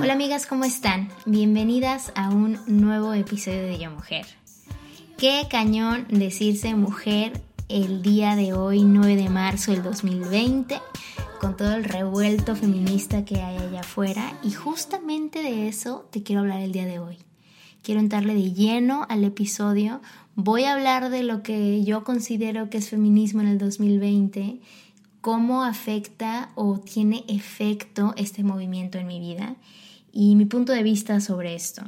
Hola amigas, ¿cómo están? Bienvenidas a un nuevo episodio de Yo Mujer. Qué cañón decirse mujer el día de hoy, 9 de marzo del 2020, con todo el revuelto feminista que hay allá afuera. Y justamente de eso te quiero hablar el día de hoy. Quiero entrarle de lleno al episodio. Voy a hablar de lo que yo considero que es feminismo en el 2020, cómo afecta o tiene efecto este movimiento en mi vida y mi punto de vista sobre esto.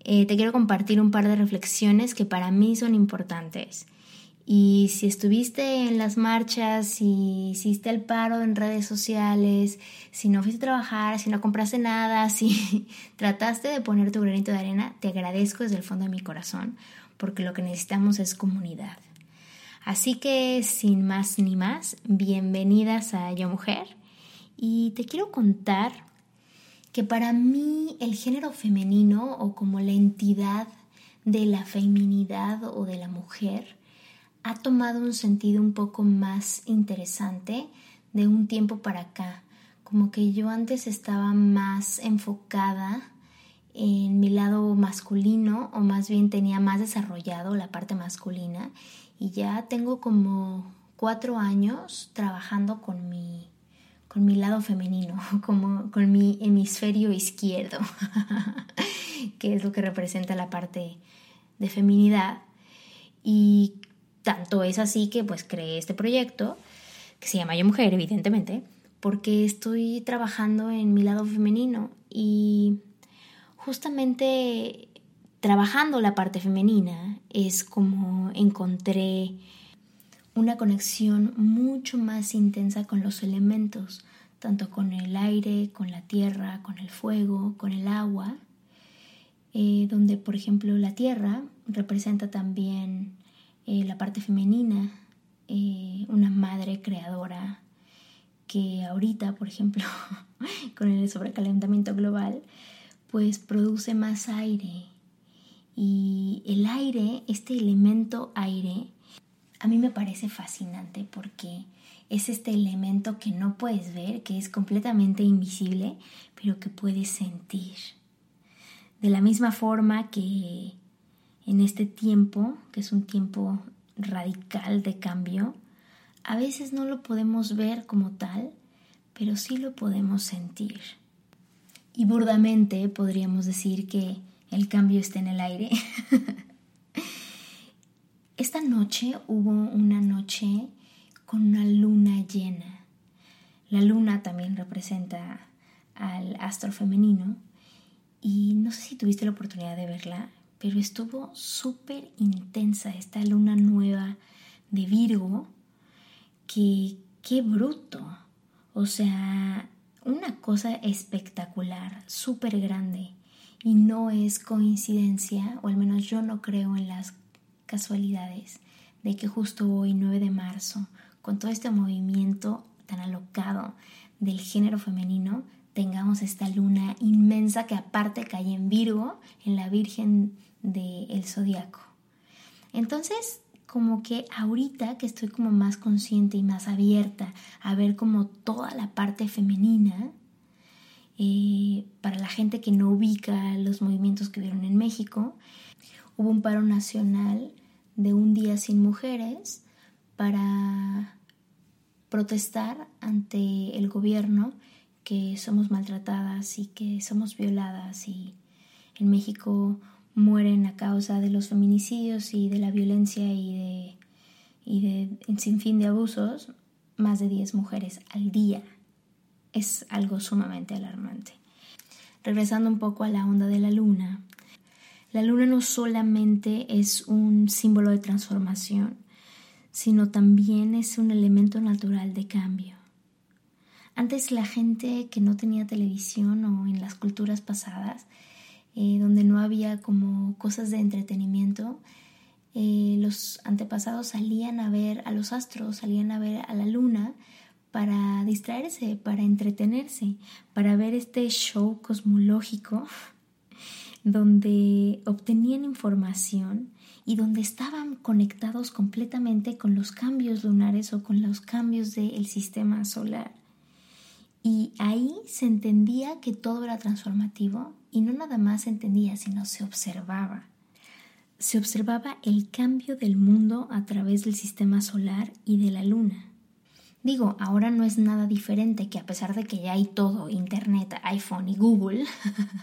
Eh, te quiero compartir un par de reflexiones que para mí son importantes. Y si estuviste en las marchas, si hiciste el paro en redes sociales, si no fuiste a trabajar, si no compraste nada, si trataste de poner tu granito de arena, te agradezco desde el fondo de mi corazón, porque lo que necesitamos es comunidad. Así que sin más ni más, bienvenidas a Yo Mujer. Y te quiero contar que para mí el género femenino o como la entidad de la feminidad o de la mujer, ha tomado un sentido un poco más interesante de un tiempo para acá. Como que yo antes estaba más enfocada en mi lado masculino o más bien tenía más desarrollado la parte masculina y ya tengo como cuatro años trabajando con mi, con mi lado femenino, como con mi hemisferio izquierdo, que es lo que representa la parte de feminidad. Y tanto es así que pues creé este proyecto, que se llama Yo Mujer, evidentemente, porque estoy trabajando en mi lado femenino y justamente trabajando la parte femenina es como encontré una conexión mucho más intensa con los elementos, tanto con el aire, con la tierra, con el fuego, con el agua, eh, donde por ejemplo la tierra representa también eh, la parte femenina, eh, una madre creadora que ahorita, por ejemplo, con el sobrecalentamiento global, pues produce más aire. Y el aire, este elemento aire, a mí me parece fascinante porque es este elemento que no puedes ver, que es completamente invisible, pero que puedes sentir. De la misma forma que en este tiempo, que es un tiempo radical de cambio, a veces no lo podemos ver como tal, pero sí lo podemos sentir. Y burdamente podríamos decir que el cambio está en el aire. Esta noche hubo una noche con una luna llena. La luna también representa al astro femenino y no sé si tuviste la oportunidad de verla, pero estuvo súper intensa esta luna nueva de Virgo, que qué bruto, o sea, una cosa espectacular, súper grande, y no es coincidencia, o al menos yo no creo en las casualidades, de que justo hoy, 9 de marzo, con todo este movimiento tan alocado del género femenino, tengamos esta luna inmensa que aparte cae en Virgo, en la Virgen del zodiaco. Entonces, como que ahorita que estoy como más consciente y más abierta a ver como toda la parte femenina, eh, para la gente que no ubica los movimientos que vieron en México, hubo un paro nacional de un día sin mujeres para protestar ante el gobierno que somos maltratadas y que somos violadas y en México mueren a causa de los feminicidios y de la violencia y de, y de sin fin de abusos más de 10 mujeres al día. Es algo sumamente alarmante. Regresando un poco a la onda de la luna, la luna no solamente es un símbolo de transformación, sino también es un elemento natural de cambio. Antes la gente que no tenía televisión o en las culturas pasadas, eh, donde no había como cosas de entretenimiento, eh, los antepasados salían a ver a los astros, salían a ver a la luna para distraerse, para entretenerse, para ver este show cosmológico donde obtenían información y donde estaban conectados completamente con los cambios lunares o con los cambios del sistema solar. Y ahí se entendía que todo era transformativo y no nada más se entendía, sino se observaba. Se observaba el cambio del mundo a través del sistema solar y de la luna. Digo, ahora no es nada diferente que a pesar de que ya hay todo, Internet, iPhone y Google,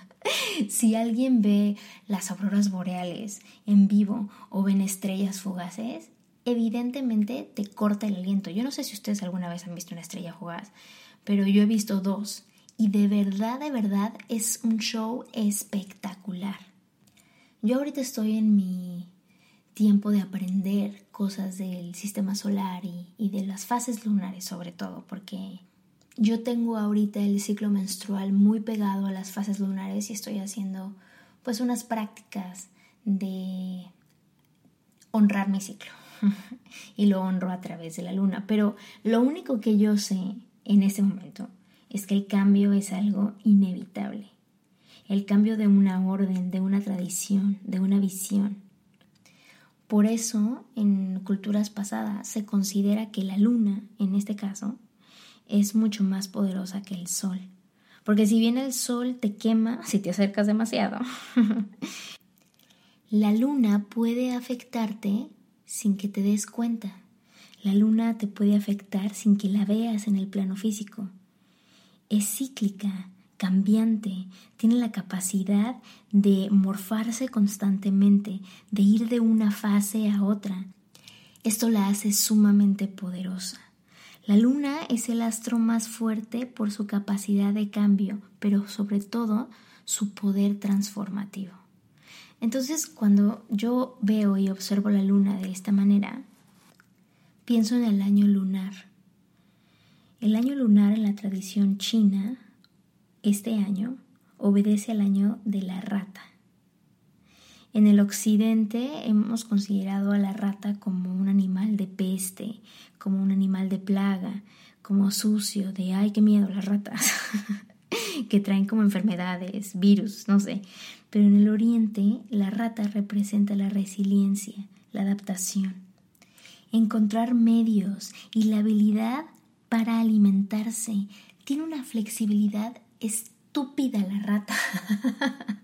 si alguien ve las auroras boreales en vivo o ven estrellas fugaces, evidentemente te corta el aliento. Yo no sé si ustedes alguna vez han visto una estrella fugaz, pero yo he visto dos y de verdad, de verdad es un show espectacular. Yo ahorita estoy en mi tiempo de aprender cosas del sistema solar y, de las fases lunares sobre todo, porque yo tengo ahorita el ciclo menstrual muy pegado a las fases lunares y estoy haciendo pues unas prácticas de honrar mi ciclo y lo honro a través de la luna. Pero lo único que yo sé en este momento es que el cambio es algo inevitable. El cambio de una orden, de una tradición, de una visión. Por eso, en culturas pasadas se considera que la luna, en este caso, es mucho más poderosa que el sol. Porque si bien el sol te quema si te acercas demasiado, la luna puede afectarte sin que te des cuenta. La luna te puede afectar sin que la veas en el plano físico. Es cíclica, cambiante, tiene la capacidad de morfarse constantemente, de ir de una fase a otra. Esto la hace sumamente poderosa. La luna es el astro más fuerte por su capacidad de cambio, pero sobre todo su poder transformativo. Entonces, cuando yo veo y observo la luna de esta manera, pienso en el año lunar. El año lunar en la tradición china, este año, obedece al año de la rata. En el occidente hemos considerado a la rata como un animal de peste, como un animal de plaga, como sucio, de ay, qué miedo las ratas, que traen como enfermedades, virus, no sé. Pero en el oriente la rata representa la resiliencia, la adaptación, encontrar medios y la habilidad para alimentarse. Tiene una flexibilidad estúpida la rata.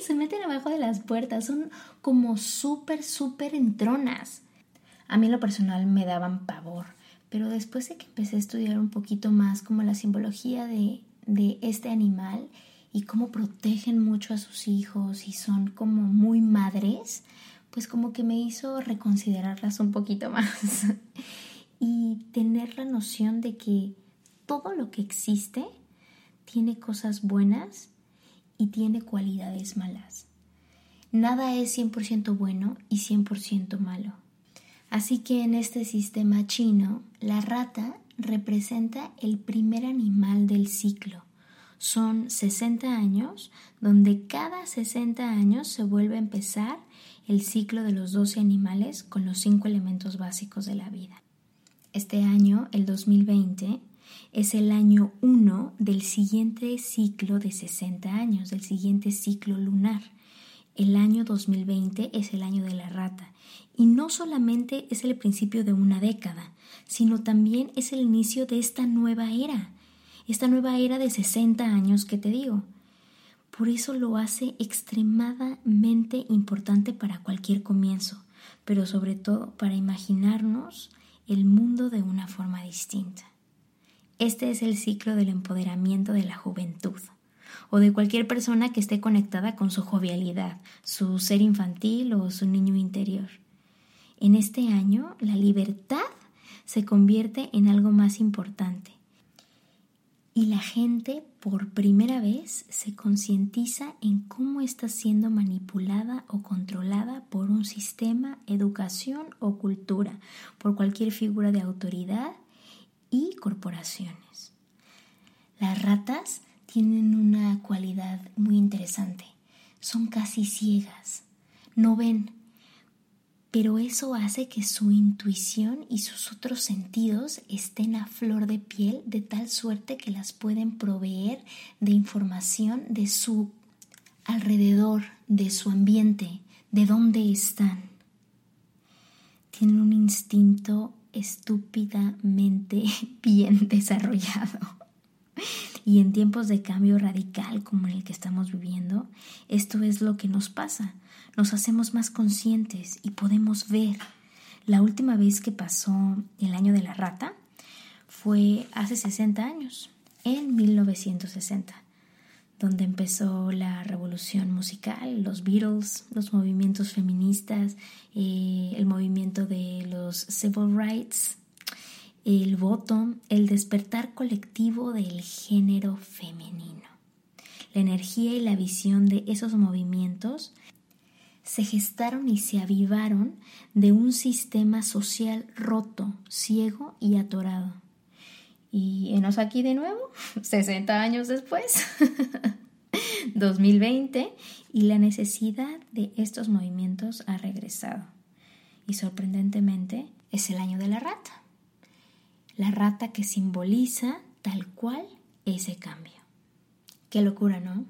Se meten abajo de las puertas, son como súper, súper entronas. A mí lo personal me daban pavor, pero después de que empecé a estudiar un poquito más como la simbología de, de este animal y cómo protegen mucho a sus hijos y son como muy madres, pues como que me hizo reconsiderarlas un poquito más y tener la noción de que todo lo que existe tiene cosas buenas y tiene cualidades malas. Nada es 100% bueno y 100% malo. Así que en este sistema chino, la rata representa el primer animal del ciclo. Son 60 años donde cada 60 años se vuelve a empezar el ciclo de los 12 animales con los cinco elementos básicos de la vida. Este año, el 2020, es el año 1 del siguiente ciclo de 60 años, del siguiente ciclo lunar. el año 2020 es el año de la rata y no solamente es el principio de una década, sino también es el inicio de esta nueva era, esta nueva era de 60 años que te digo. Por eso lo hace extremadamente importante para cualquier comienzo, pero sobre todo para imaginarnos el mundo de una forma distinta. Este es el ciclo del empoderamiento de la juventud o de cualquier persona que esté conectada con su jovialidad, su ser infantil o su niño interior. En este año, la libertad se convierte en algo más importante y la gente por primera vez se concientiza en cómo está siendo manipulada o controlada por un sistema, educación o cultura, por cualquier figura de autoridad y corporaciones. Las ratas tienen una cualidad muy interesante. Son casi ciegas. No ven. Pero eso hace que su intuición y sus otros sentidos estén a flor de piel de tal suerte que las pueden proveer de información de su alrededor, de su ambiente, de dónde están. Tienen un instinto estúpidamente bien desarrollado. Y en tiempos de cambio radical como en el que estamos viviendo, esto es lo que nos pasa. Nos hacemos más conscientes y podemos ver. La última vez que pasó el año de la rata fue hace 60 años, en 1960, donde empezó la revolución musical, los Beatles, los movimientos feministas, eh, el movimiento de los civil rights, el voto, el despertar colectivo del género femenino. La energía y la visión de esos movimientos se gestaron y se avivaron de un sistema social roto, ciego y atorado. Y enos aquí de nuevo, 60 años después, 2020, y la necesidad de estos movimientos ha regresado. Y sorprendentemente es el año de la rata la rata que simboliza tal cual ese cambio. Qué locura, ¿no?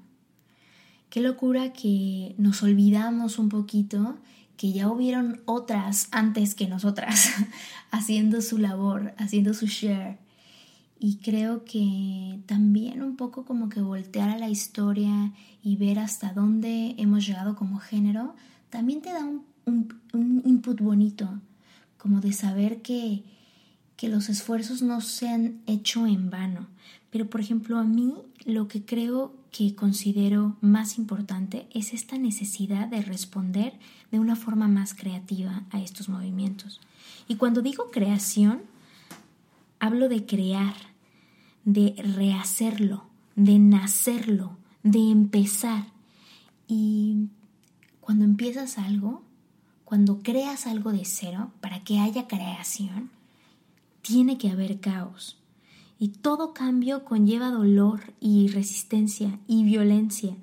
Qué locura que nos olvidamos un poquito que ya hubieron otras antes que nosotras haciendo su labor, haciendo su share. Y creo que también un poco como que voltear a la historia y ver hasta dónde hemos llegado como género, también te da un, un input bonito, como de saber que, que los esfuerzos no se han hecho en vano. Pero, por ejemplo, a mí lo que creo que considero más importante es esta necesidad de responder de una forma más creativa a estos movimientos. Y cuando digo creación, hablo de crear, de rehacerlo, de nacerlo, de empezar. Y cuando empiezas algo, cuando creas algo de cero, para que haya creación, tiene que haber caos. Y todo cambio conlleva dolor y resistencia y violencia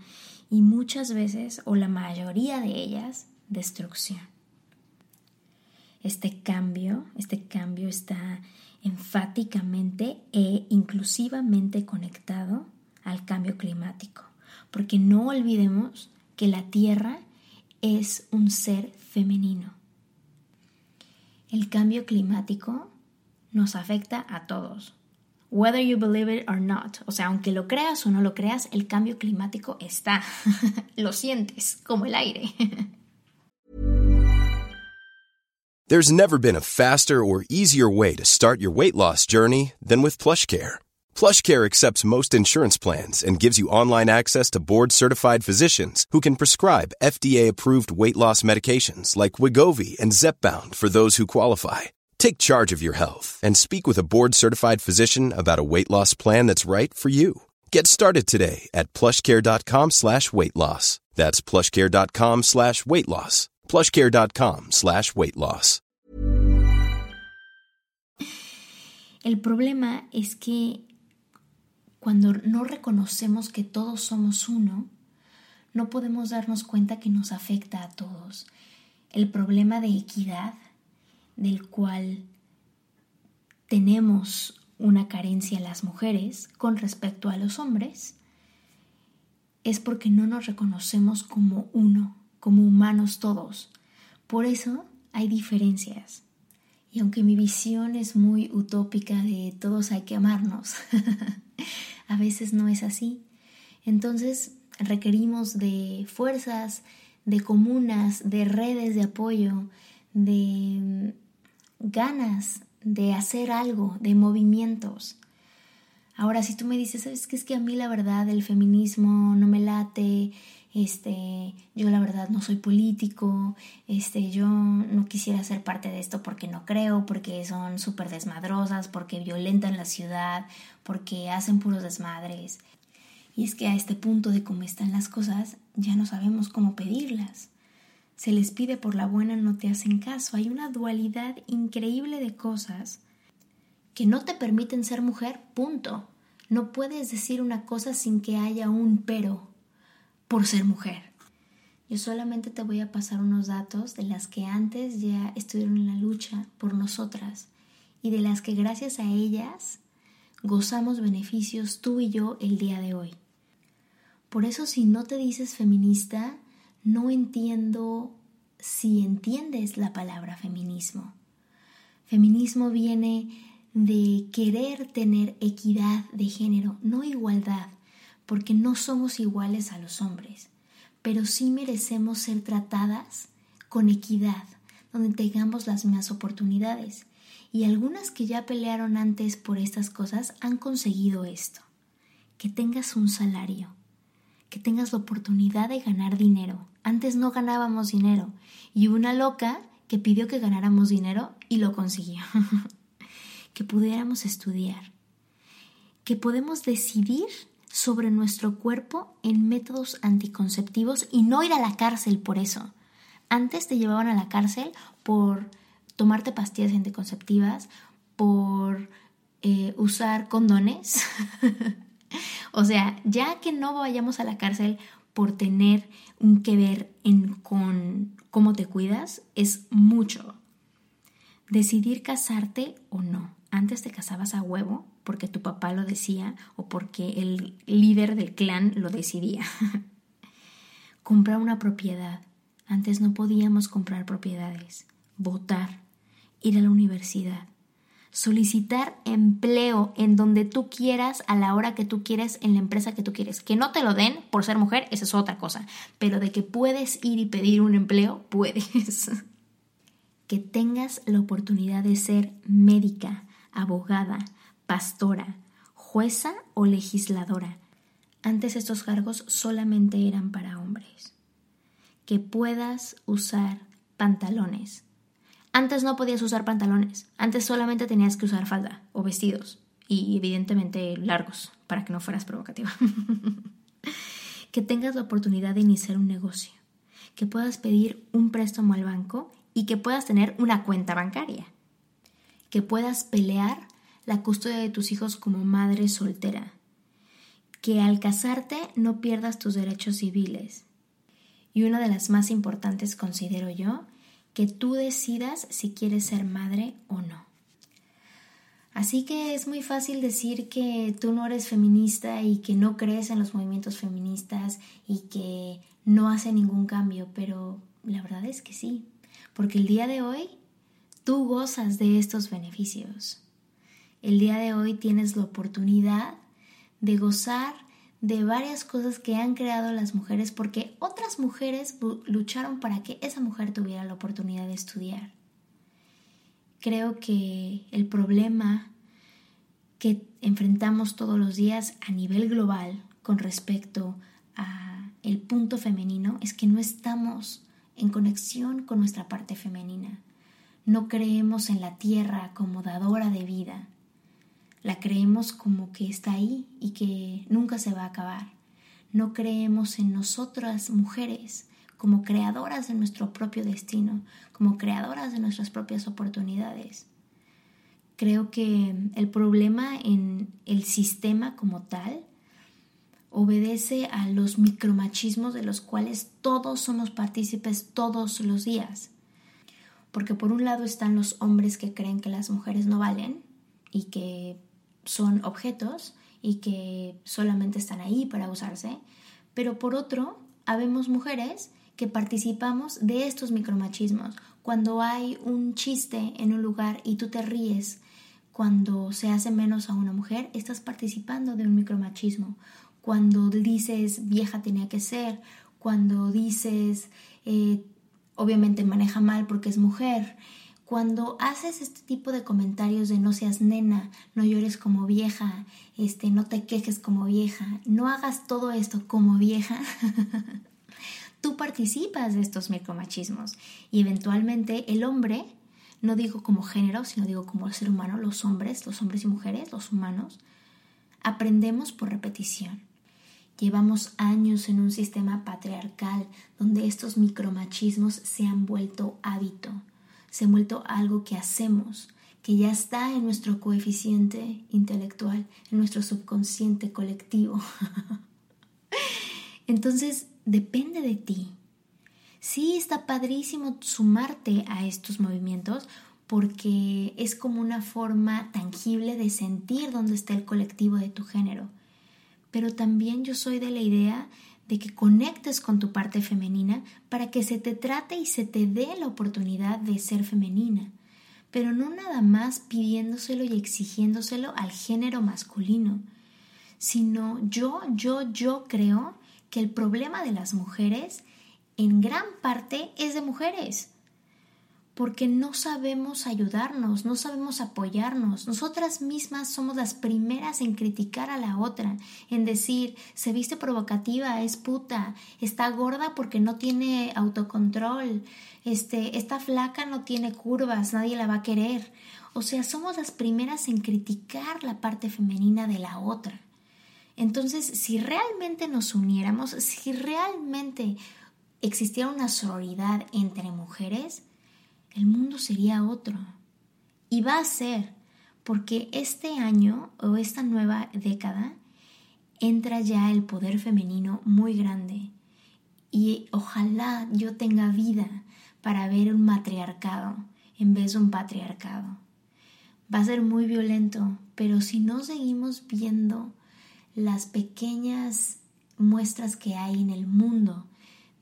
y muchas veces, o la mayoría de ellas, destrucción. Este cambio, este cambio está enfáticamente e inclusivamente conectado al cambio climático, porque no olvidemos que la Tierra es un ser femenino. El cambio climático nos afecta a todos. Whether you believe it or not. O sea, aunque lo creas o no lo creas, el cambio climático está. lo sientes, como el aire. There's never been a faster or easier way to start your weight loss journey than with PlushCare. PlushCare accepts most insurance plans and gives you online access to board-certified physicians who can prescribe FDA-approved weight loss medications like Wigovi and Zepbound for those who qualify. Take charge of your health and speak with a board certified physician about a weight loss plan that's right for you. Get started today at plushcare.com slash weight loss. That's plushcare.com slash weight loss. Plushcare.com slash weight loss. El problema es que cuando no reconocemos que todos somos uno, no podemos darnos cuenta que nos afecta a todos. El problema de equidad del cual tenemos una carencia las mujeres con respecto a los hombres, es porque no nos reconocemos como uno, como humanos todos. Por eso hay diferencias. Y aunque mi visión es muy utópica de todos hay que amarnos, a veces no es así. Entonces requerimos de fuerzas, de comunas, de redes de apoyo, de ganas de hacer algo, de movimientos. Ahora, si tú me dices, ¿sabes qué? Es que a mí la verdad el feminismo no me late, este, yo la verdad no soy político, este, yo no quisiera ser parte de esto porque no creo, porque son súper desmadrosas, porque violentan la ciudad, porque hacen puros desmadres. Y es que a este punto de cómo están las cosas, ya no sabemos cómo pedirlas. Se les pide por la buena, no te hacen caso. Hay una dualidad increíble de cosas que no te permiten ser mujer, punto. No puedes decir una cosa sin que haya un pero por ser mujer. Yo solamente te voy a pasar unos datos de las que antes ya estuvieron en la lucha por nosotras y de las que gracias a ellas gozamos beneficios tú y yo el día de hoy. Por eso si no te dices feminista, no entiendo si entiendes la palabra feminismo. Feminismo viene de querer tener equidad de género, no igualdad, porque no somos iguales a los hombres, pero sí merecemos ser tratadas con equidad, donde tengamos las mismas oportunidades. Y algunas que ya pelearon antes por estas cosas han conseguido esto, que tengas un salario, que tengas la oportunidad de ganar dinero. Antes no ganábamos dinero y una loca que pidió que ganáramos dinero y lo consiguió. que pudiéramos estudiar, que podemos decidir sobre nuestro cuerpo en métodos anticonceptivos y no ir a la cárcel por eso. Antes te llevaban a la cárcel por tomarte pastillas anticonceptivas, por eh, usar condones. o sea, ya que no vayamos a la cárcel por tener un que ver en, con cómo te cuidas, es mucho. Decidir casarte o no. Antes te casabas a huevo porque tu papá lo decía o porque el líder del clan lo decidía. comprar una propiedad. Antes no podíamos comprar propiedades. Votar. Ir a la universidad. Solicitar empleo en donde tú quieras, a la hora que tú quieras, en la empresa que tú quieres. Que no te lo den por ser mujer, esa es otra cosa. Pero de que puedes ir y pedir un empleo, puedes. que tengas la oportunidad de ser médica, abogada, pastora, jueza o legisladora. Antes estos cargos solamente eran para hombres. Que puedas usar pantalones. Antes no podías usar pantalones, antes solamente tenías que usar falda o vestidos. Y evidentemente largos para que no fueras provocativa. que tengas la oportunidad de iniciar un negocio, que puedas pedir un préstamo al banco y que puedas tener una cuenta bancaria. Que puedas pelear la custodia de tus hijos como madre soltera, que al casarte no pierdas tus derechos civiles. Y una de las más importantes considero yo, que tú decidas si quieres ser madre o no. Así que es muy fácil decir que tú no eres feminista y que no crees en los movimientos feministas y que no hace ningún cambio, pero la verdad es que sí, porque el día de hoy tú gozas de estos beneficios. El día de hoy tienes la oportunidad de gozar de varias cosas que han creado las mujeres porque otras mujeres lucharon para que esa mujer tuviera la oportunidad de estudiar. Creo que el problema que enfrentamos todos los días a nivel global con respecto a el punto femenino es que no estamos en conexión con nuestra parte femenina. No creemos en la tierra como dadora de vida. La creemos como que está ahí y que nunca se va a acabar. No creemos en nosotras mujeres como creadoras de nuestro propio destino, como creadoras de nuestras propias oportunidades. Creo que el problema en el sistema como tal obedece a los micromachismos de los cuales todos somos partícipes todos los días porque por un lado están los hombres que creen que las mujeres no valen y que son objetos y que solamente están ahí para usarse, pero por otro, habemos mujeres que participamos de estos micromachismos. Cuando hay un chiste en un lugar y tú te ríes cuando se hace menos a una mujer, estás participando de un micromachismo. Cuando dices vieja tenía que ser, cuando dices eh, obviamente maneja mal porque es mujer, cuando haces este tipo de comentarios de no seas nena, no llores como vieja, este, no te quejes como vieja, no hagas todo esto como vieja, tú participas de estos micromachismos y eventualmente el hombre, no digo como género, sino digo como ser humano, los hombres, los hombres y mujeres, los humanos, aprendemos por repetición. Llevamos años en un sistema patriarcal donde estos micromachismos se han vuelto hábito se ha vuelto algo que hacemos, que ya está en nuestro coeficiente intelectual, en nuestro subconsciente colectivo. Entonces, depende de ti. Sí, está padrísimo sumarte a estos movimientos porque es como una forma tangible de sentir dónde está el colectivo de tu género. Pero también yo soy de la idea de que conectes con tu parte femenina para que se te trate y se te dé la oportunidad de ser femenina, pero no nada más pidiéndoselo y exigiéndoselo al género masculino, sino yo, yo, yo creo que el problema de las mujeres en gran parte es de mujeres porque no sabemos ayudarnos, no sabemos apoyarnos. Nosotras mismas somos las primeras en criticar a la otra, en decir, se viste provocativa, es puta, está gorda porque no tiene autocontrol, este, esta flaca no tiene curvas, nadie la va a querer. O sea, somos las primeras en criticar la parte femenina de la otra. Entonces, si realmente nos uniéramos, si realmente existiera una sororidad entre mujeres, el mundo sería otro. Y va a ser, porque este año o esta nueva década entra ya el poder femenino muy grande. Y ojalá yo tenga vida para ver un matriarcado en vez de un patriarcado. Va a ser muy violento, pero si no seguimos viendo las pequeñas muestras que hay en el mundo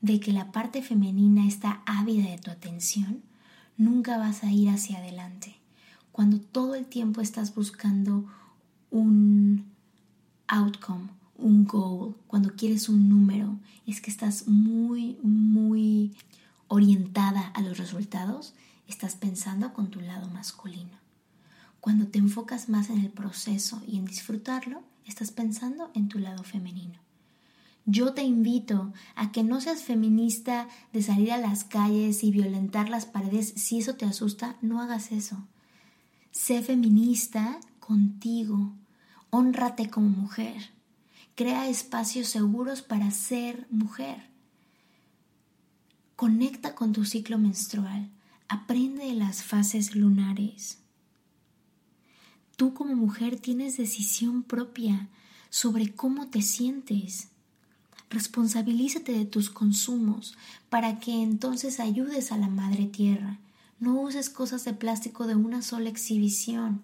de que la parte femenina está ávida de tu atención, nunca vas a ir hacia adelante. Cuando todo el tiempo estás buscando un outcome, un goal, cuando quieres un número, es que estás muy, muy orientada a los resultados, estás pensando con tu lado masculino. Cuando te enfocas más en el proceso y en disfrutarlo, estás pensando en tu lado femenino. Yo te invito a que no seas feminista de salir a las calles y violentar las paredes. Si eso te asusta, no hagas eso. Sé feminista contigo. Honrate como mujer. Crea espacios seguros para ser mujer. Conecta con tu ciclo menstrual. Aprende de las fases lunares. Tú como mujer tienes decisión propia sobre cómo te sientes. Responsabilízate de tus consumos para que entonces ayudes a la madre tierra. No uses cosas de plástico de una sola exhibición.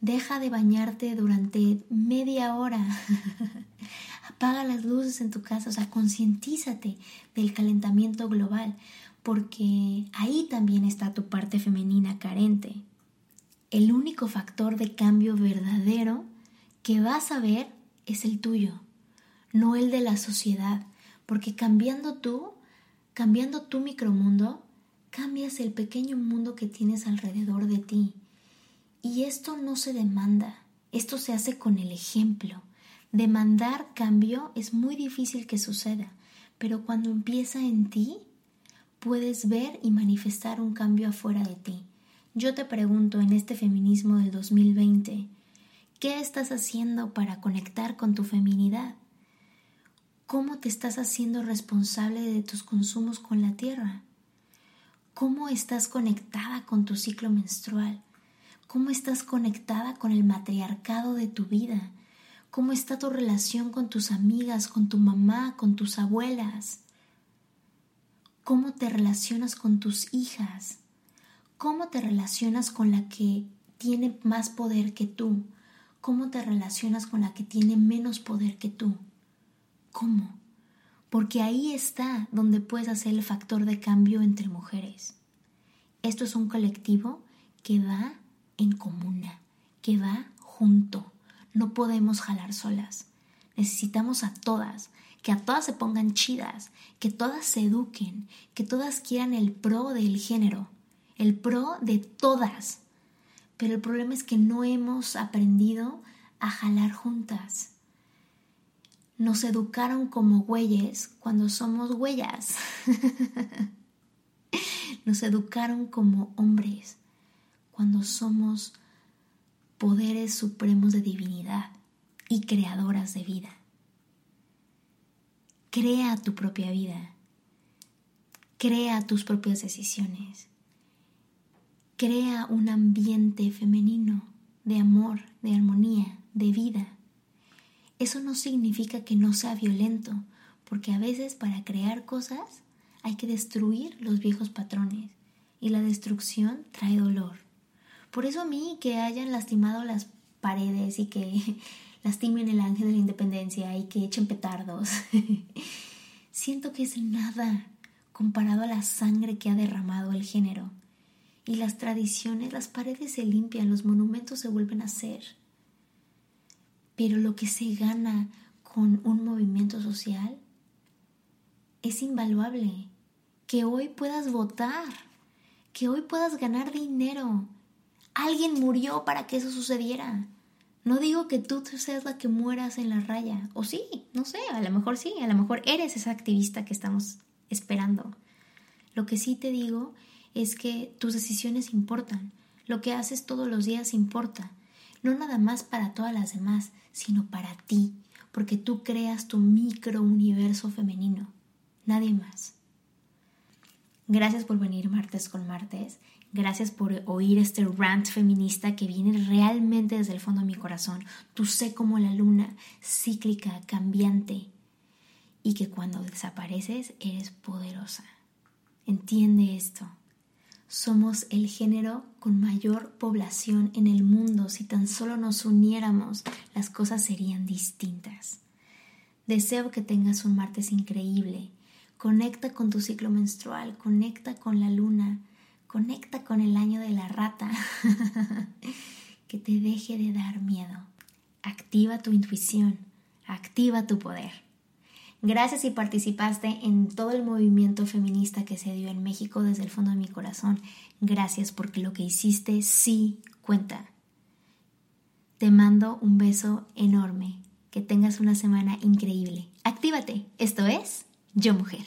Deja de bañarte durante media hora. Apaga las luces en tu casa, o sea, concientízate del calentamiento global, porque ahí también está tu parte femenina carente. El único factor de cambio verdadero que vas a ver es el tuyo no el de la sociedad, porque cambiando tú, cambiando tu micromundo, cambias el pequeño mundo que tienes alrededor de ti. Y esto no se demanda, esto se hace con el ejemplo. Demandar cambio es muy difícil que suceda, pero cuando empieza en ti, puedes ver y manifestar un cambio afuera de ti. Yo te pregunto en este feminismo del 2020, ¿qué estás haciendo para conectar con tu feminidad? ¿Cómo te estás haciendo responsable de tus consumos con la tierra? ¿Cómo estás conectada con tu ciclo menstrual? ¿Cómo estás conectada con el matriarcado de tu vida? ¿Cómo está tu relación con tus amigas, con tu mamá, con tus abuelas? ¿Cómo te relacionas con tus hijas? ¿Cómo te relacionas con la que tiene más poder que tú? ¿Cómo te relacionas con la que tiene menos poder que tú? ¿Cómo? porque ahí está donde puedes hacer el factor de cambio entre mujeres. Esto es un colectivo que va en comuna, que va junto. No podemos jalar solas. Necesitamos a todas, que a todas se pongan chidas, que todas se eduquen, que todas quieran el pro del género, el pro de todas. Pero el problema es que no hemos aprendido a jalar juntas. Nos educaron como güeyes cuando somos huellas. Nos educaron como hombres cuando somos poderes supremos de divinidad y creadoras de vida. Crea tu propia vida. Crea tus propias decisiones. Crea un ambiente femenino de amor, de armonía, de vida. Eso no significa que no sea violento, porque a veces para crear cosas hay que destruir los viejos patrones y la destrucción trae dolor. Por eso a mí que hayan lastimado las paredes y que lastimen el ángel de la independencia y que echen petardos, siento que es nada comparado a la sangre que ha derramado el género. Y las tradiciones, las paredes se limpian, los monumentos se vuelven a hacer. Pero lo que se gana con un movimiento social es invaluable. Que hoy puedas votar, que hoy puedas ganar dinero. Alguien murió para que eso sucediera. No digo que tú seas la que mueras en la raya. O sí, no sé, a lo mejor sí, a lo mejor eres esa activista que estamos esperando. Lo que sí te digo es que tus decisiones importan. Lo que haces todos los días importa no nada más para todas las demás, sino para ti, porque tú creas tu micro universo femenino, nadie más. Gracias por venir martes con martes, gracias por oír este rant feminista que viene realmente desde el fondo de mi corazón. Tú sé como la luna, cíclica, cambiante, y que cuando desapareces eres poderosa. Entiende esto. Somos el género con mayor población en el mundo. Si tan solo nos uniéramos, las cosas serían distintas. Deseo que tengas un martes increíble. Conecta con tu ciclo menstrual, conecta con la luna, conecta con el año de la rata. que te deje de dar miedo. Activa tu intuición, activa tu poder. Gracias si participaste en todo el movimiento feminista que se dio en México desde el fondo de mi corazón. Gracias porque lo que hiciste sí cuenta. Te mando un beso enorme. Que tengas una semana increíble. Actívate. Esto es Yo Mujer.